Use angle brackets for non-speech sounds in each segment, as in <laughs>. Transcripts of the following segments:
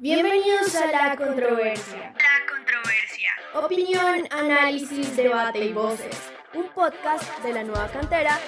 Bienvenidos a La Controversia. La controversia. Opinión, análisis, debate y voces. Un podcast de la nueva cantera.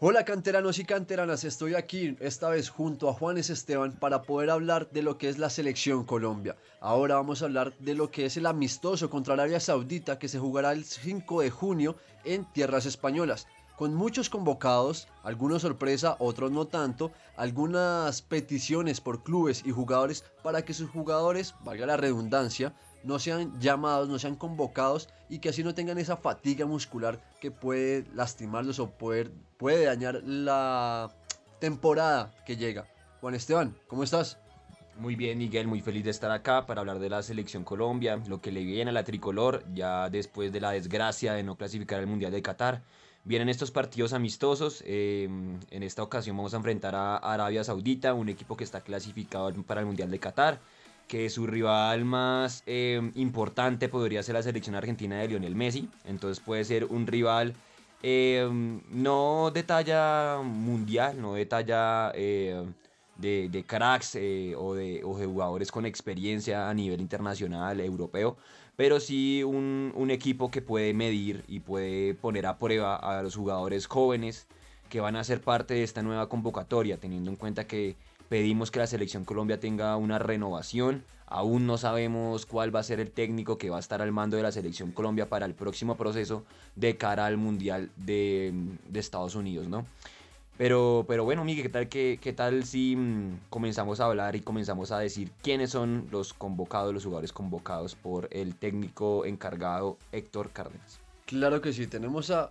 Hola canteranos y canteranas, estoy aquí esta vez junto a Juanes Esteban para poder hablar de lo que es la selección Colombia. Ahora vamos a hablar de lo que es el amistoso contra Arabia Saudita que se jugará el 5 de junio en tierras españolas. Con muchos convocados, algunos sorpresa, otros no tanto, algunas peticiones por clubes y jugadores para que sus jugadores, valga la redundancia, no sean llamados, no sean convocados y que así no tengan esa fatiga muscular que puede lastimarlos o poder, puede dañar la temporada que llega. Juan Esteban, ¿cómo estás? Muy bien, Miguel, muy feliz de estar acá para hablar de la selección Colombia, lo que le viene a la tricolor ya después de la desgracia de no clasificar al Mundial de Qatar. Vienen estos partidos amistosos. eh, en esta ocasión vamos a enfrentar a Arabia Saudita, un equipo que está clasificado para el Mundial de Qatar que su rival más eh, importante podría ser la selección argentina de Lionel Messi. Entonces puede ser un rival eh, no de talla mundial, no de talla eh, de, de cracks eh, o, de, o de jugadores con experiencia a nivel internacional, europeo, pero sí un, un equipo que puede medir y puede poner a prueba a los jugadores jóvenes que van a ser parte de esta nueva convocatoria, teniendo en cuenta que pedimos que la selección Colombia tenga una renovación. Aún no sabemos cuál va a ser el técnico que va a estar al mando de la selección Colombia para el próximo proceso de cara al Mundial de, de Estados Unidos, ¿no? Pero, pero bueno, Miguel, ¿qué tal, qué, qué tal si mm, comenzamos a hablar y comenzamos a decir quiénes son los convocados, los jugadores convocados por el técnico encargado Héctor Cárdenas? Claro que sí, tenemos a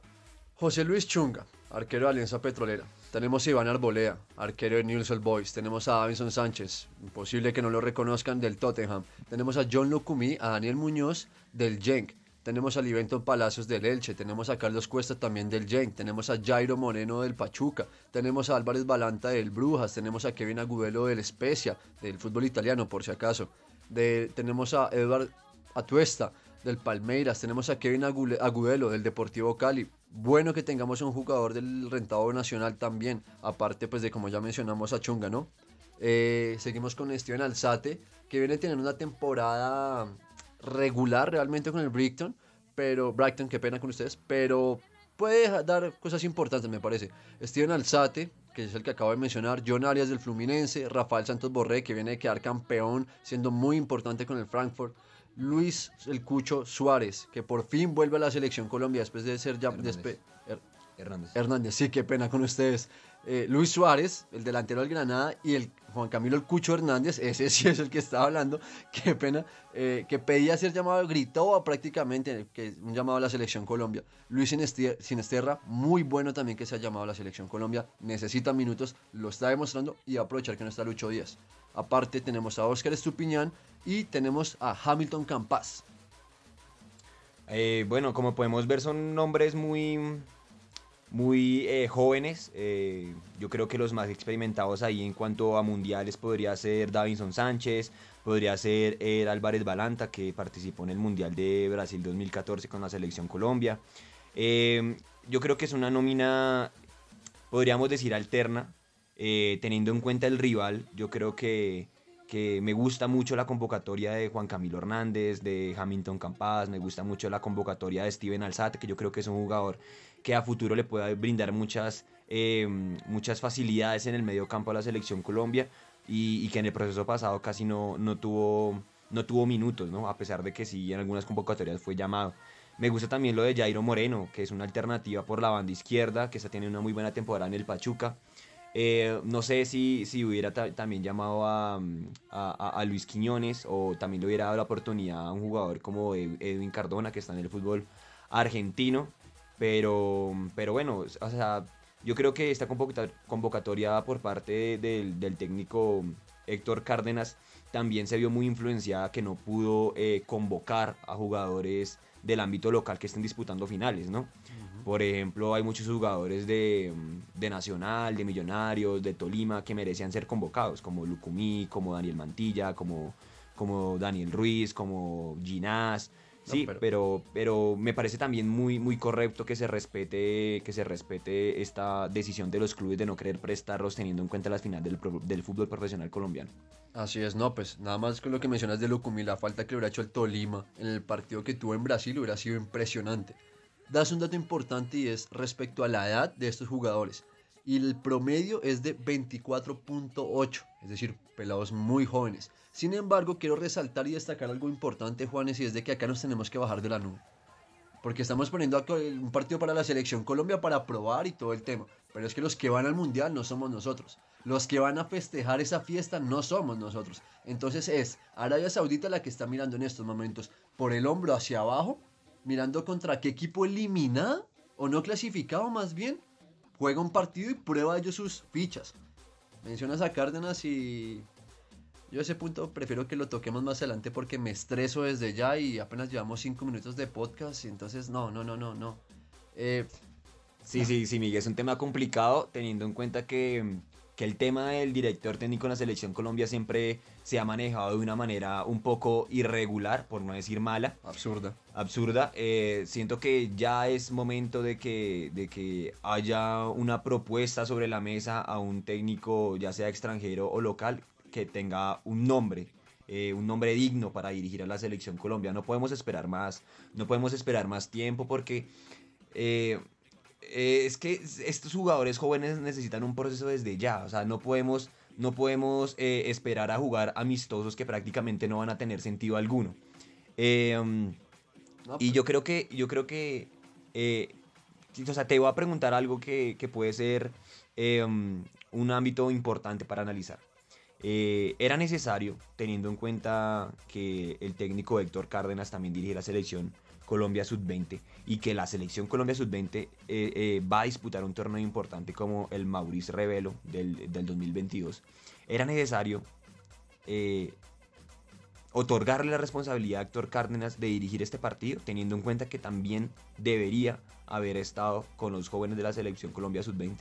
José Luis Chunga, arquero de Alianza Petrolera. Tenemos a Iván Arbolea, arquero de Newell's Old Boys. Tenemos a Davison Sánchez, imposible que no lo reconozcan, del Tottenham. Tenemos a John Lucumí, a Daniel Muñoz, del Genk. Tenemos a Liventon Palacios del Elche, tenemos a Carlos Cuesta también del Genk, tenemos a Jairo Moreno del Pachuca, tenemos a Álvarez Balanta del Brujas, tenemos a Kevin Agudelo del Spezia, del fútbol italiano por si acaso. Tenemos a Edward Atuesta del Palmeiras, tenemos a Kevin Agudelo del Deportivo Cali. Bueno que tengamos un jugador del rentado nacional también, aparte pues de como ya mencionamos a Chunga, ¿no? Eh, seguimos con Steven Alzate, que viene teniendo una temporada regular realmente con el Brighton, pero Brighton, qué pena con ustedes, pero puede dar cosas importantes, me parece. Steven Alzate, que es el que acabo de mencionar, John Arias del Fluminense, Rafael Santos Borré, que viene de quedar campeón, siendo muy importante con el Frankfurt. Luis El Cucho Suárez, que por fin vuelve a la selección Colombia después de ser ya... Despe- Her- Hernández. Hernández, sí, qué pena con ustedes. Eh, Luis Suárez, el delantero del Granada, y el Juan Camilo el Cucho Hernández, ese sí es el que estaba hablando, <laughs> qué pena, eh, que pedía ser llamado, gritó prácticamente que un llamado a la selección Colombia. Luis Sinesterra, muy bueno también que se ha llamado a la selección Colombia, necesita minutos, lo está demostrando y aprovechar que no está Lucho Díaz. Aparte tenemos a Óscar Estupiñán y tenemos a Hamilton Campas. Eh, bueno, como podemos ver son nombres muy, muy eh, jóvenes. eh, yo creo que los más experimentados ahí en cuanto a mundiales podría ser Davinson Sánchez, podría ser el Álvarez Balanta que participó en el Mundial de Brasil 2014 con la selección Colombia. Eh, yo creo que es una nómina, podríamos decir, alterna, eh, teniendo en cuenta el rival. Yo creo que que me gusta mucho la convocatoria de Juan Camilo Hernández, de Hamilton Campas, me gusta mucho la convocatoria de Steven Alzate, que yo creo que es un jugador que a futuro le puede brindar muchas, eh, muchas facilidades en el medio campo a la selección Colombia y, que en el proceso pasado casi no, no, tuvo, no tuvo minutos, ¿no? a pesar de que sí en algunas convocatorias fue llamado. Me gusta también lo de Jairo Moreno, que es una alternativa por la banda izquierda, que está teniendo una muy buena temporada en el Pachuca. Eh, no sé si, si hubiera ta- también llamado a, a- a- Luis Quiñones o también le hubiera dado la oportunidad a un jugador como Ed- Edwin Cardona, que está en el fútbol argentino. Pero, pero bueno, o sea, yo creo que esta convocatoria por parte de- del, del técnico Héctor Cárdenas también se vio muy influenciada que no pudo eh, convocar a jugadores del ámbito local que estén disputando finales, ¿no? Por ejemplo, hay muchos jugadores de, de, Nacional, de Millonarios, de Tolima que merecían ser convocados, como Lucumí, como Daniel Mantilla, como, como Daniel Ruiz, como Ginás. Sí, pero... pero... me parece también muy muy correcto que se respete que se respete esta decisión de los clubes de no querer prestarlos teniendo en cuenta las finales del, del fútbol profesional colombiano. Así es, no, pues nada más con lo que mencionas de Lucumí, la falta que le hubiera hecho el Tolima en el partido que tuvo en Brasil hubiera sido impresionante. Das un dato importante y es respecto a la edad de estos jugadores. Y el promedio es de 24.8, es decir, pelados muy jóvenes. Sin embargo, quiero resaltar y destacar algo importante, Juanes, y es de que acá nos tenemos que bajar de la nube. Porque estamos poniendo un partido para la selección Colombia para probar y todo el tema. Pero es que los que van al mundial no somos nosotros. Los que van a festejar esa fiesta no somos nosotros. Entonces es Arabia Saudita la que está mirando en estos momentos por el hombro hacia abajo, mirando contra qué equipo eliminado o no clasificado más bien, juega un partido y prueba ellos sus fichas. Mencionas a Cárdenas y yo ese punto prefiero que lo toquemos más adelante porque me estreso desde ya y apenas llevamos cinco minutos de podcast y entonces no, no, no, no, no. Eh, sí, sí, sí, Miguel, es un tema complicado teniendo en cuenta que, que, el tema del director técnico en la selección Colombia siempre se ha manejado de una manera un poco irregular, por no decir mala. Absurda. Absurda. Eh, siento que ya es momento de que, de que haya una propuesta sobre la mesa a un técnico, ya sea extranjero o local, que tenga un nombre, eh, un nombre digno para dirigir a la selección Colombia. No podemos esperar más, no podemos esperar más tiempo porque eh, eh, es que estos jugadores jóvenes necesitan un proceso desde ya. O sea, no podemos, no podemos esperar a jugar amistosos que prácticamente no van a tener sentido alguno. y pues yo creo que, yo creo que, o sea, te voy a preguntar algo que, que puede ser un ámbito importante para analizar. Eh, era necesario, teniendo en cuenta que el técnico Héctor Cárdenas también dirige la selección Colombia Sub-20 y que la selección Colombia Sub-20 eh, eh, va a disputar un torneo importante como el Maurice Revelo del, 2022. Era necesario otorgarle la responsabilidad a Héctor Cárdenas de dirigir este partido, teniendo en cuenta que también debería haber estado con los jóvenes de la selección Colombia Sub-20.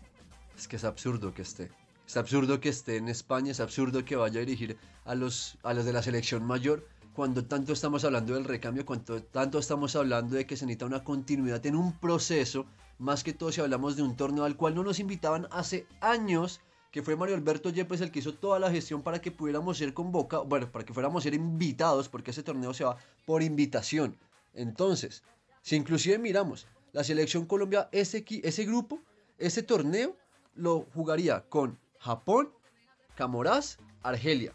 Es que es absurdo que esté. Es absurdo que esté en España, es absurdo que vaya a dirigir a los, a los de la selección mayor cuando tanto estamos hablando del recambio, cuando tanto estamos hablando de que se necesita una continuidad en un proceso, más que todo si hablamos de un torneo al cual no nos invitaban hace años, que fue Mario Alberto Yepes el que hizo toda la gestión para que pudiéramos ser convocados, bueno, para que fuéramos ser invitados, porque ese torneo se va por invitación. Entonces, si inclusive miramos la selección Colombia, ese, ese grupo, ese torneo, lo jugaría con Japón, Camoraz, Argelia.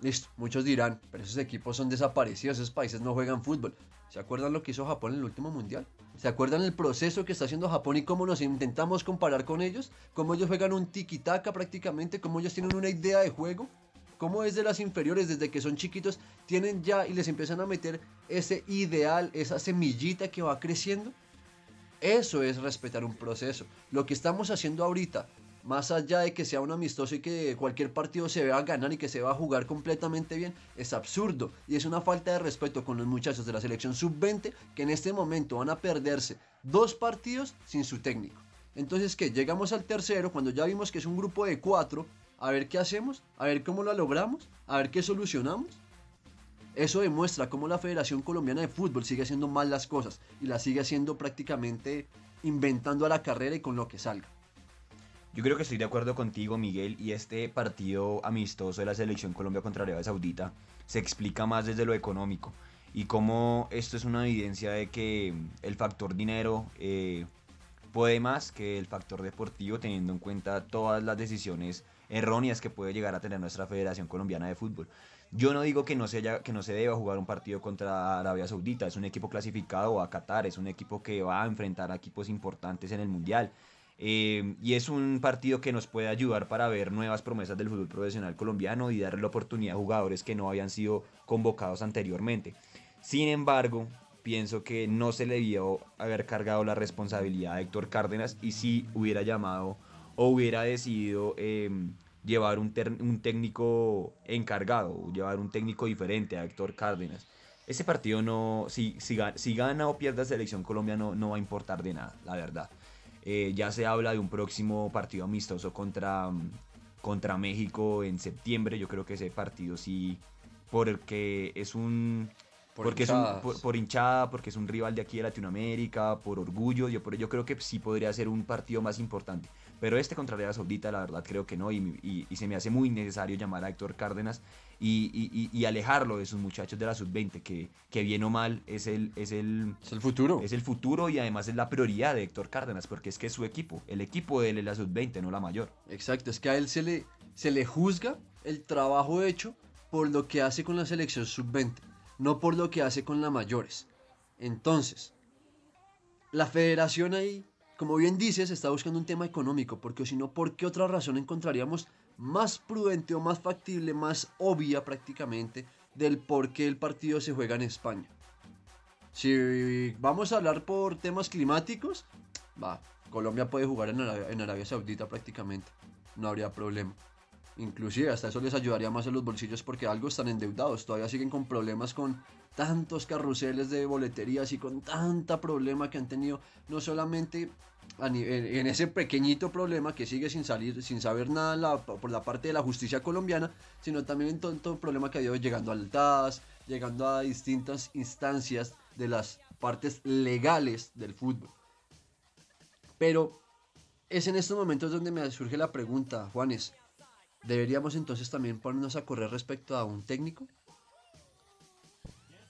Listo, muchos dirán, pero esos equipos son desaparecidos, esos países no juegan fútbol. ¿Se acuerdan lo que hizo Japón en el último mundial? ¿Se acuerdan el proceso que está haciendo Japón y cómo nos intentamos comparar con ellos? ¿Cómo ellos juegan un tiki-taka prácticamente? ¿Cómo ellos tienen una idea de juego? ¿Cómo desde las inferiores, desde que son chiquitos, tienen ya y les empiezan a meter ese ideal, esa semillita que va creciendo? Eso es respetar un proceso. Lo que estamos haciendo ahorita, más allá de que sea un amistoso y que cualquier partido se vea ganar y que se va a jugar completamente bien, es absurdo y es una falta de respeto con los muchachos de la selección sub-20 que en este momento van a perderse dos partidos sin su técnico. Entonces, que llegamos al tercero cuando ya vimos que es un grupo de cuatro, a ver qué hacemos, a ver cómo lo logramos, a ver qué solucionamos. Eso demuestra cómo la Federación Colombiana de Fútbol sigue haciendo mal las cosas y las sigue haciendo prácticamente inventando a la carrera y con lo que salga. Yo creo que estoy de acuerdo contigo, Miguel, y este partido amistoso de la selección Colombia contra Arabia Saudita se explica más desde lo económico y cómo esto es una evidencia de que el factor dinero eh, puede más que el factor deportivo, teniendo en cuenta todas las decisiones erróneas que puede llegar a tener nuestra Federación Colombiana de Fútbol. Yo no digo que no, se haya, que no se deba jugar un partido contra Arabia Saudita, es un equipo clasificado a Qatar, es un equipo que va a enfrentar a equipos importantes en el Mundial. Eh, y es un partido que nos puede ayudar para ver nuevas promesas del fútbol profesional colombiano y darle la oportunidad a jugadores que no habían sido convocados anteriormente. Sin embargo, pienso que no se le debió haber cargado la responsabilidad a Héctor Cárdenas y si hubiera llamado o hubiera decidido em, llevar un, técnico encargado, llevar un técnico diferente a Héctor Cárdenas. Ese partido no, si, si, ga- si gana o pierde Selección Colombia no, no va a importar de nada, la verdad. Eh, ya se habla de un próximo partido amistoso contra, mm, contra México en septiembre. Yo creo que ese partido sí, porque es un... Por porque es un- por, por hinchada, porque es un rival de aquí de Latinoamérica, por orgullo, yo, yo creo que sí podría ser un partido más importante. Pero este contra Arabia Saudita, la verdad, creo que no, y, y- y se me hace muy necesario llamar a Héctor Cárdenas y, y- alejarlo de sus muchachos de la sub-20, que, que bien o mal es el, es, el, Es el futuro. es el futuro y además es la prioridad de Héctor Cárdenas, porque es que es su equipo, el equipo de él es la sub-20, no la mayor. Exacto, es que a él se le, se le juzga el trabajo hecho por lo que hace con la selección sub-20, no por lo que hace con la mayores. Entonces, la federación ahí, como bien dices, está buscando un tema económico, porque si no, ¿por qué otra razón encontraríamos más prudente o más factible, más obvia prácticamente, del por qué el partido se juega en España? Si vamos a hablar por temas climáticos, va, Colombia puede jugar en Arabia, en Arabia Saudita prácticamente, no habría problema. Inclusive hasta eso les ayudaría más a los bolsillos porque algo están endeudados, todavía siguen con problemas con tantos carruseles de boleterías y con tanta problema que han tenido, no solamente en ese pequeñito problema que sigue sin salir, sin saber nada en por la parte de la justicia colombiana, sino también en el problema que ha ido llegando al TAS, llegando a distintas instancias de las partes legales del fútbol. Pero es en estos momentos donde me surge la pregunta, Juanes, ¿deberíamos entonces también ponernos a correr respecto a un técnico?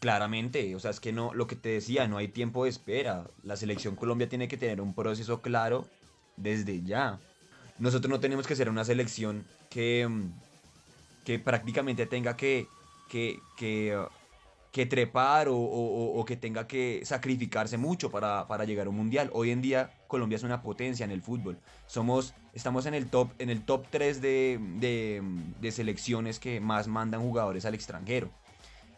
Claramente, o sea, es que no, lo que te decía, no hay tiempo de espera. La selección Colombia tiene que tener un proceso claro desde ya. Nosotros no tenemos que ser una selección que, mm, que prácticamente tenga que, que, que, uh, que trepar o, o- que tenga que sacrificarse mucho para, para llegar a un mundial. Hoy en día Colombia es una potencia en el fútbol. Somos, estamos en el top, en el top 3 de, de, de selecciones que más mandan jugadores al extranjero.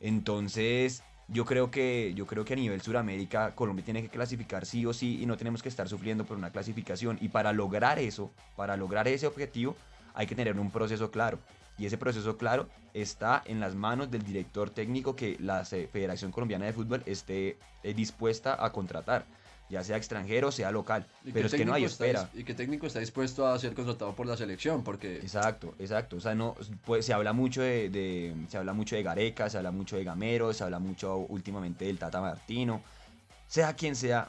Entonces, yo creo que yo creo que a nivel Suramérica Colombia tiene que clasificar sí o sí y no tenemos que estar sufriendo por una clasificación y para lograr eso, para lograr ese objetivo hay que tener un proceso claro. Y ese proceso claro está en las manos del director técnico que la Federación Colombiana de Fútbol esté eh, dispuesta a contratar, ya sea extranjero, sea local. ¿Y Pero es que no hay está espera. ¿Y qué técnico está dispuesto a ser contratado por la selección? Porque Exacto, exacto. O sea, no, pues, se habla mucho de, de- se habla mucho de Gareca, se habla mucho de Gamero, se habla mucho últimamente del Tata Martino. Sea quien sea,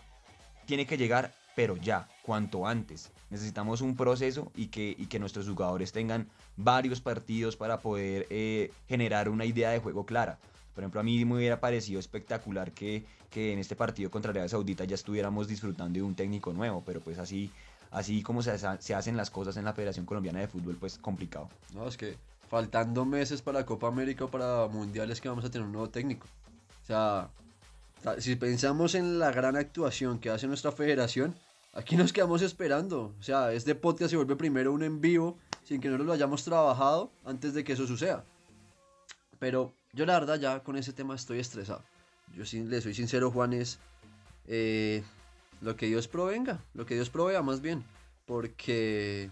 tiene que llegar, pero ya, cuanto antes. Necesitamos un proceso y que, y que nuestros jugadores tengan varios partidos para poder eh, generar una idea de juego clara. Por ejemplo, a mí me hubiera parecido espectacular que, que en este partido contra Arabia Saudita ya estuviéramos disfrutando de un técnico nuevo, pero pues así, así como se, ha- se hacen las cosas en la Federación Colombiana de Fútbol, pues complicado. no, es que faltando meses para Copa América o para Mundiales que vamos a tener un nuevo técnico. O sea, si pensamos en la gran actuación que hace nuestra federación, aquí nos quedamos esperando. O sea, este podcast se vuelve primero un en vivo sin que nosotros lo hayamos trabajado antes de que eso suceda. Pero yo la verdad ya con ese tema estoy estresado. Yo sí le soy sincero, Juan, es eh, lo que Dios provenga, lo que Dios provea más bien. Porque...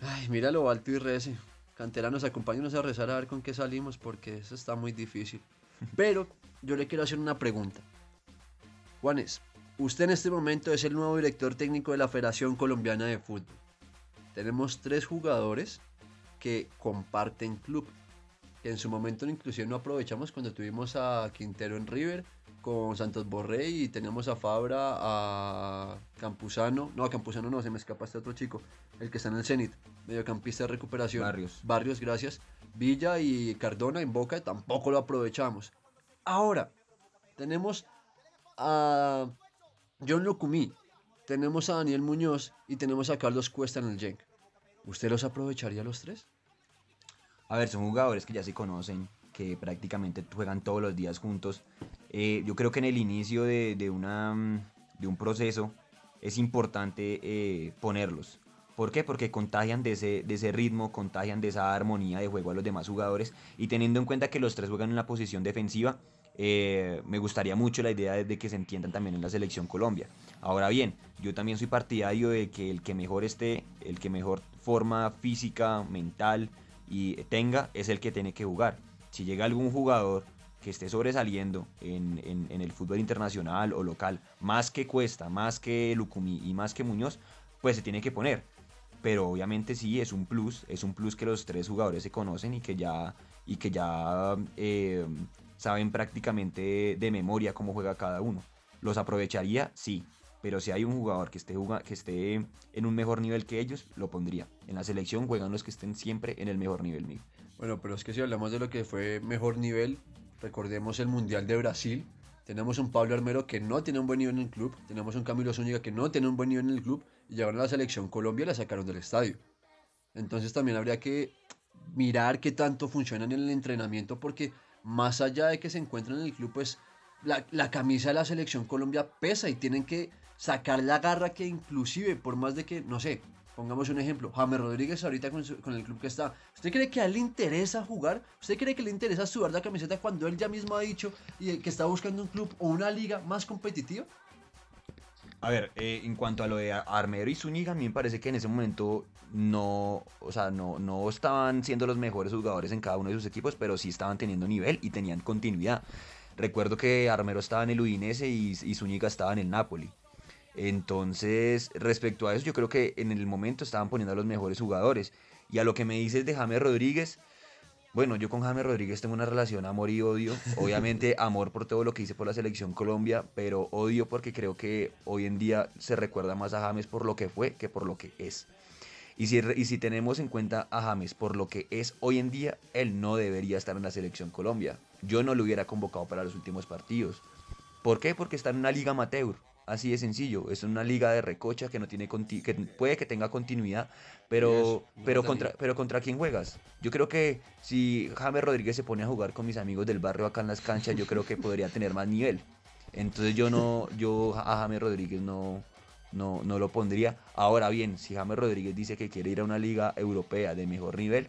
Ay, mira lo alto y rece. Canteranos, acompáñenos a rezar a ver con qué salimos porque eso está muy difícil. <laughs> Pero yo le quiero hacer una pregunta. Juanes, usted en este momento es el nuevo director técnico de la Federación Colombiana de Fútbol. Tenemos tres jugadores que comparten club. Que en su momento inclusive no aprovechamos cuando tuvimos a Quintero en River con Santos Borré y teníamos a Fabra, a Campuzano. No, a Campuzano no, se me escapa este otro chico. El que está en el Zenit, mediocampista de recuperación. Barrios. Barrios, gracias. Villa y Cardona en Boca tampoco lo aprovechamos. Ahora, tenemos a John Locumí, tenemos a Daniel Muñoz y tenemos a Carlos Cuesta en el Genk. ¿Usted los aprovecharía los tres? A ver, son jugadores que ya se conocen, que prácticamente juegan todos los días juntos. Eh, yo creo que en el inicio de, mm, un proceso es importante eh, ponerlos. ¿Por qué? Porque contagian de ese, ritmo, contagian de esa armonía de juego a los demás jugadores. Y teniendo en cuenta que los tres juegan en la posición defensiva, eh, me gustaría mucho la idea de, de que se entiendan también en la selección Colombia. Ahora bien, yo también soy partidario de que el que mejor esté, el que mejor forma física, mental y tenga, es el que tiene que jugar. Si llega algún jugador que esté sobresaliendo en, en- el fútbol internacional o local, más que Cuesta, más que Lucumí y más que Muñoz, pues se tiene que poner. Pero obviamente sí, es un plus, es un plus que los tres jugadores se conocen y que ya, y que ya eh, saben prácticamente de memoria cómo juega cada uno. ¿Los aprovecharía? Sí. Pero si hay un jugador que esté, que esté en un mejor nivel que ellos, lo pondría. En la selección juegan los que estén siempre en el mejor nivel mío. Bueno, pero es que si hablamos de lo que fue mejor nivel, recordemos el Mundial de Brasil. Tenemos un Pablo Armero que no tiene un buen nivel en el club. Tenemos un Camilo Zúñiga que no tiene un buen nivel en el club. Y llegaron a la selección Colombia y la sacaron del estadio. Entonces también habría que mirar qué tanto funcionan en el entrenamiento porque más allá de que se encuentren en el club, pues la, la camisa de la selección Colombia pesa y tienen que sacar la garra que inclusive por más de que, no sé, pongamos un ejemplo, James Rodríguez ahorita con, el club que está, ¿usted cree que a él le interesa jugar? ¿Usted cree que le interesa sudar la camiseta cuando él ya mismo ha dicho y que está buscando un club o una liga más competitiva? A ver, eh, en cuanto a lo de Ar- Armero y Zúñiga, a mí me parece que en ese momento no, o sea, no, no estaban siendo los mejores jugadores en cada uno de sus equipos, pero sí estaban teniendo nivel y tenían continuidad. Recuerdo que Armero estaba en el Udinese y, y Zúñiga estaba en el Napoli. Entonces, respecto a eso, yo creo que en el momento estaban poniendo a los mejores jugadores. Y a lo que me dices de James Rodríguez, bueno, yo con James Rodríguez tengo una relación amor y odio. <laughs> Obviamente amor por todo lo que hice por la selección Colombia, pero odio porque creo que hoy en día se recuerda más a James por lo que fue que por lo que es. Y si, y si tenemos en cuenta a James por lo que es hoy en día, él no debería estar en la selección Colombia. Yo no lo hubiera convocado para los últimos partidos. ¿Por qué? Porque está en una liga amateur. Así de sencillo. Es una liga de recocha que no tiene conti- que puede que tenga continuidad, pero, pero contra, pero contra quién juegas. Yo creo que si James Rodríguez se pone a jugar con mis amigos del barrio acá en las canchas, yo creo que podría <laughs> tener más nivel. Entonces yo no, yo a James Rodríguez no, no, no lo pondría. Ahora bien, si James Rodríguez dice que quiere ir a una liga europea de mejor nivel,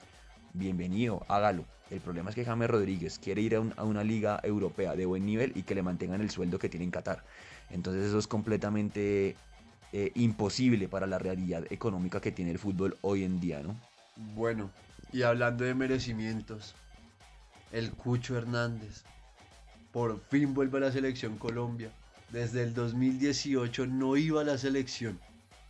bienvenido, hágalo. El problema es que James Rodríguez quiere ir a, un- a una liga europea de buen nivel y que le mantengan el sueldo que tiene en Qatar. Entonces eso es completamente eh, imposible para la realidad económica que tiene el fútbol hoy en día, ¿no? Bueno, y hablando de merecimientos, el Cucho Hernández por fin vuelve a la selección Colombia. Desde el 2018 no iba a la selección.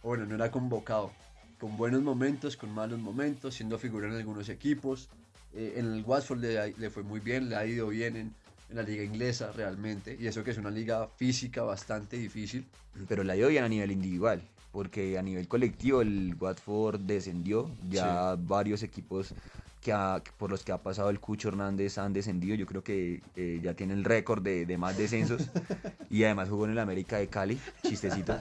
Bueno, no era convocado. Con buenos momentos, con malos momentos, siendo figura en algunos equipos. Eh, en el Watford le, le fue muy bien, le ha ido bien en, en la liga inglesa realmente. Y eso que es una liga física bastante difícil. Pero la bien a nivel individual, porque a nivel colectivo el Watford descendió, ya varios equipos que ha- por los que ha pasado el Cucho Hernández han descendido, yo creo que eh, ya tiene el récord de, de más descensos <laughs> y además jugó en el América de Cali, chistecito.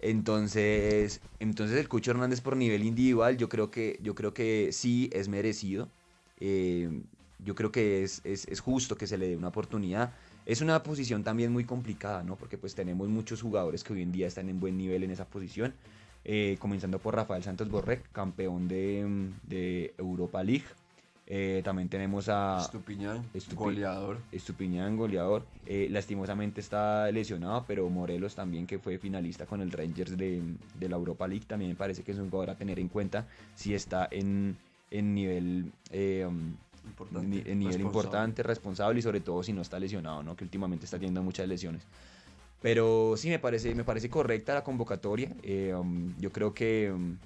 Entonces, entonces el Cucho Hernández por nivel individual, yo creo que, yo creo que sí es merecido. Eh, yo creo que es, es, es justo que se le dé una oportunidad. Es una posición también muy complicada, ¿no? Porque pues tenemos muchos jugadores que hoy en día están en buen nivel en esa posición. Eh, comenzando por Rafael Santos Borré, campeón de, de Europa League. Eh, también tenemos a Estupiñán, Estupi- goleador. Estupiñán, goleador. Eh, lastimosamente está lesionado, pero Morelos también, que fue finalista con el Rangers de, de la Europa League, también me parece que es un jugador a tener en cuenta si está en, en nivel, Importante, en nivel responsable. importante, responsable y sobre todo si no está lesionado, ¿no? que últimamente está teniendo muchas lesiones. Pero sí me parece, me parece correcta la convocatoria. eh, um, yo creo que um,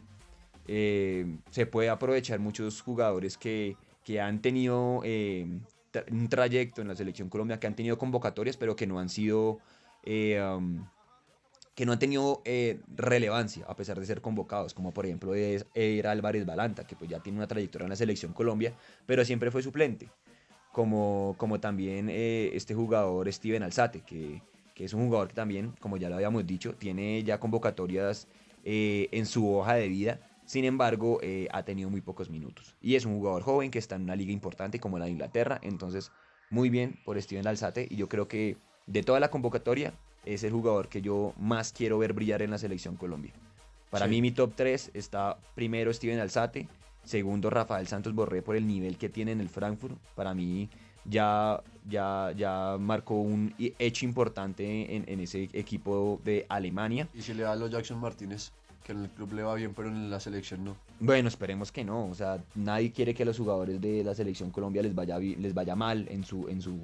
eh, se puede aprovechar muchos jugadores que, que han tenido eh, tra- un trayecto en la selección Colombia, que han tenido convocatorias, pero que no han sido, eh, um, que no han tenido eh, relevancia a pesar de ser convocados, como por ejemplo es Eir Álvarez Balanta, que pues ya tiene una trayectoria en la selección Colombia, pero siempre fue suplente. Como, como también eh, este jugador Steven Alzate, que, que es un jugador que también, como ya lo habíamos dicho, tiene ya convocatorias eh, en su hoja de vida. Sin embargo, ha tenido muy pocos minutos. Y es un jugador joven que está en una liga importante como la de Inglaterra. Entonces, muy bien por Steven Alzate. Y yo creo que de toda la convocatoria es el jugador que yo más quiero ver brillar en la selección Colombia. Para Sí. mí mi top 3 está primero Steven Alzate, segundo Rafael Santos Borré por el nivel que tiene en el Frankfurt. Para mí ya, ya, ya marcó un i- hecho importante en, en ese equipo de Alemania. Y si le da a los Jackson Martínez. que en el club le va bien, pero en la selección no. Bueno, esperemos que no. O sea, nadie quiere que a los jugadores de la selección Colombia les vaya, les vaya mal en su, en su,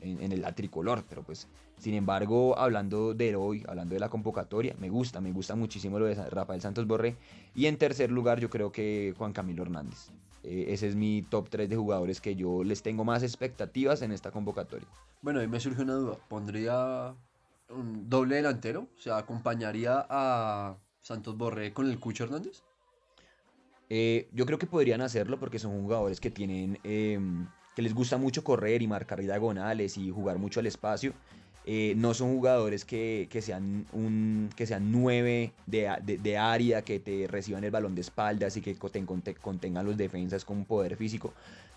en, en el la tricolor. Pero pues, sin embargo, hablando de hoy, hablando de la convocatoria, me gusta, me gusta muchísimo lo de Rafael Santos Borré. Y en tercer lugar, yo creo que Juan Camilo Hernández. Eh, ese es mi top 3 de jugadores que yo les tengo más expectativas en esta convocatoria. Bueno, ahí me surge una duda. ¿Pondría un doble delantero? O sea, ¿acompañaría a Santos Borré con el Cucho Hernández? Eh, yo creo que podrían hacerlo porque son jugadores que tienen, em, que les gusta mucho correr y marcar diagonales y jugar mucho al espacio. Eh, no son jugadores que, que sean un, que sean nueve de, de- área, que te reciban el balón de espaldas y que conten- conte- contengan los defensas con poder físico.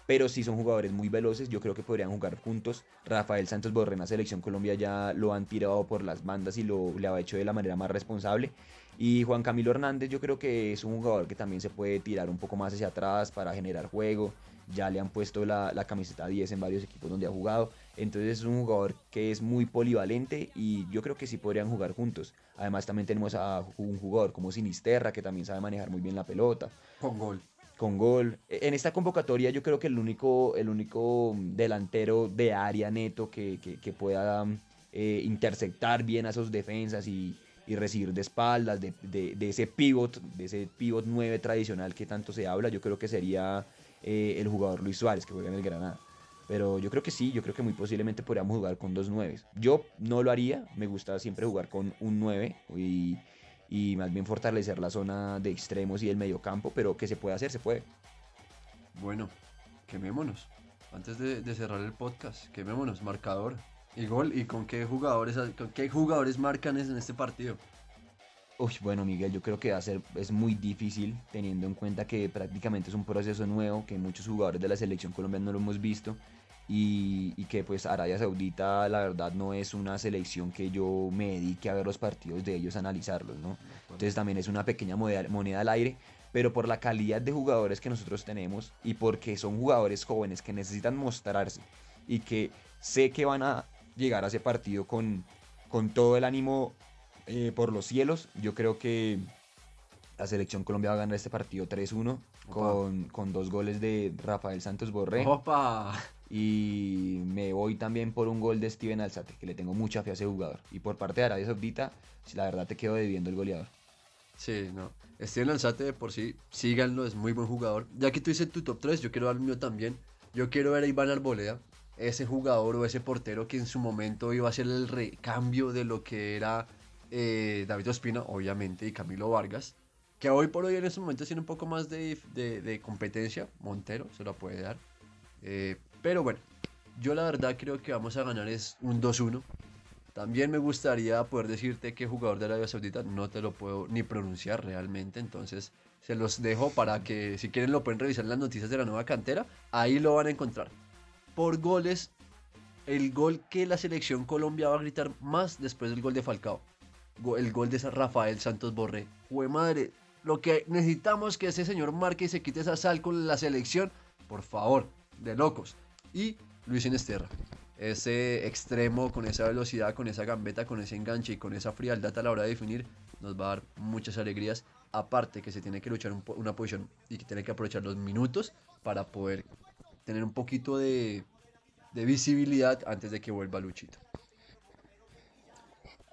Pero sí son jugadores muy veloces, yo creo que podrían jugar juntos. Rafael Santos Borré en la selección Colombia ya lo han tirado por las bandas y lo le ha hecho de la manera más responsable. Y Juan Camilo Hernández yo creo que es un jugador que también se puede tirar un poco más hacia atrás para generar juego. Ya le han puesto la, la camiseta 10 en varios equipos donde ha jugado. Entonces es un jugador que es muy polivalente y yo creo que sí podrían jugar juntos. Además también tenemos a un jugador como Sinisterra que también sabe manejar muy bien la pelota Con gol. con gol. E- En esta convocatoria yo creo que el único, el único delantero de área neto que, que- que pueda eh, interceptar bien a sus defensas y, y recibir de espaldas, de, de- de ese pivot, de ese pivot 9 tradicional que tanto se habla, yo creo que sería eh, el jugador Luis Suárez que juega en el Granada. Pero yo creo que sí, yo creo que muy posiblemente podríamos jugar con dos 9. Yo no lo haría, me gusta siempre jugar con un 9 y, más bien fortalecer la zona de extremos y el mediocampo, pero que se puede hacer, se puede. Bueno, quemémonos. Antes de, de cerrar el podcast, quemémonos. Marcador y gol. ¿Y con qué jugadores, con qué jugadores marcan en este partido? Uy, bueno, Miguel, yo creo que va a ser, es muy difícil teniendo en cuenta que prácticamente es un proceso nuevo, que muchos jugadores de la selección colombiana no lo hemos visto y, que pues Arabia Saudita la verdad no es una selección que yo me dedique a ver los partidos de ellos, analizarlos, ¿no? Entonces también es una pequeña moneda, moneda al aire, pero por la calidad de jugadores que nosotros tenemos y porque son jugadores jóvenes que necesitan mostrarse y que sé que van a llegar a ese partido con, con todo el ánimo eh, por los cielos, yo creo que la selección Colombia va a ganar este partido 3-1 con, con dos goles de Rafael Santos Borré. ¡Opa! Y me voy también por un gol de Steven Alzate, que le tengo mucha fe a ese jugador. Y por parte de Arabia Saudita, la verdad te quedo debiendo el goleador. Sí, no. Steven Alzate de por sí, síganlo, es muy buen jugador. Ya que tú dices tu top 3, yo quiero dar el mío también. Yo quiero ver a Iván Arboleda, ese jugador o ese portero que en su momento iba a ser el recambio de lo que era eh, David Ospina, obviamente, y Camilo Vargas. Que hoy por hoy en estos momentos tiene un poco más de, competencia. Montero se lo puede dar. Eh, pero bueno, yo la verdad creo que vamos a ganar es un 2-1. También me gustaría poder decirte qué jugador de Arabia Saudita no te lo puedo ni pronunciar realmente, entonces se los dejo para que si quieren lo pueden revisar en las noticias de la nueva cantera, ahí lo van a encontrar. Por goles, el gol que la selección Colombia va a gritar más después del gol de Falcao. El gol de Rafael Santos Borré. Jue madre, lo que necesitamos que ese señor marque y se quite esa sal con la selección, por favor, de locos. Y Luis Inesterra. Ese extremo con esa velocidad, con esa gambeta, con ese enganche y con esa frialdad a la hora de definir, nos va a dar muchas alegrías. Aparte que se tiene que luchar una posición y que tiene que aprovechar los minutos para poder tener un poquito de visibilidad antes de que vuelva Luchito.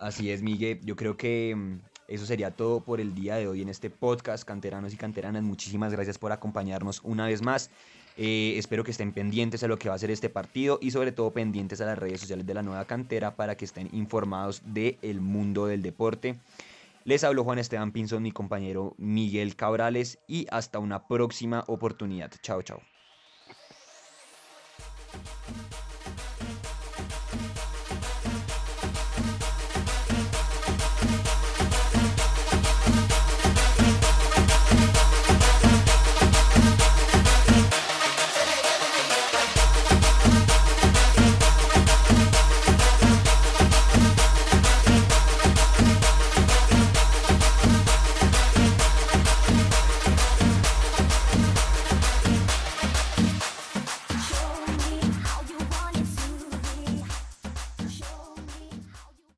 Así es, Miguel. Yo creo que mm, eso sería todo por el día de hoy en este podcast, canteranos y canteranas. Muchísimas gracias por acompañarnos una vez más. Eh, espero que estén pendientes a lo que va a ser este partido y sobre todo pendientes a las redes sociales de la nueva cantera para que estén informados del mundo del deporte. Les habló Juan Esteban Pinzón, mi compañero Miguel Cabrales y hasta una próxima oportunidad. Chao, chao.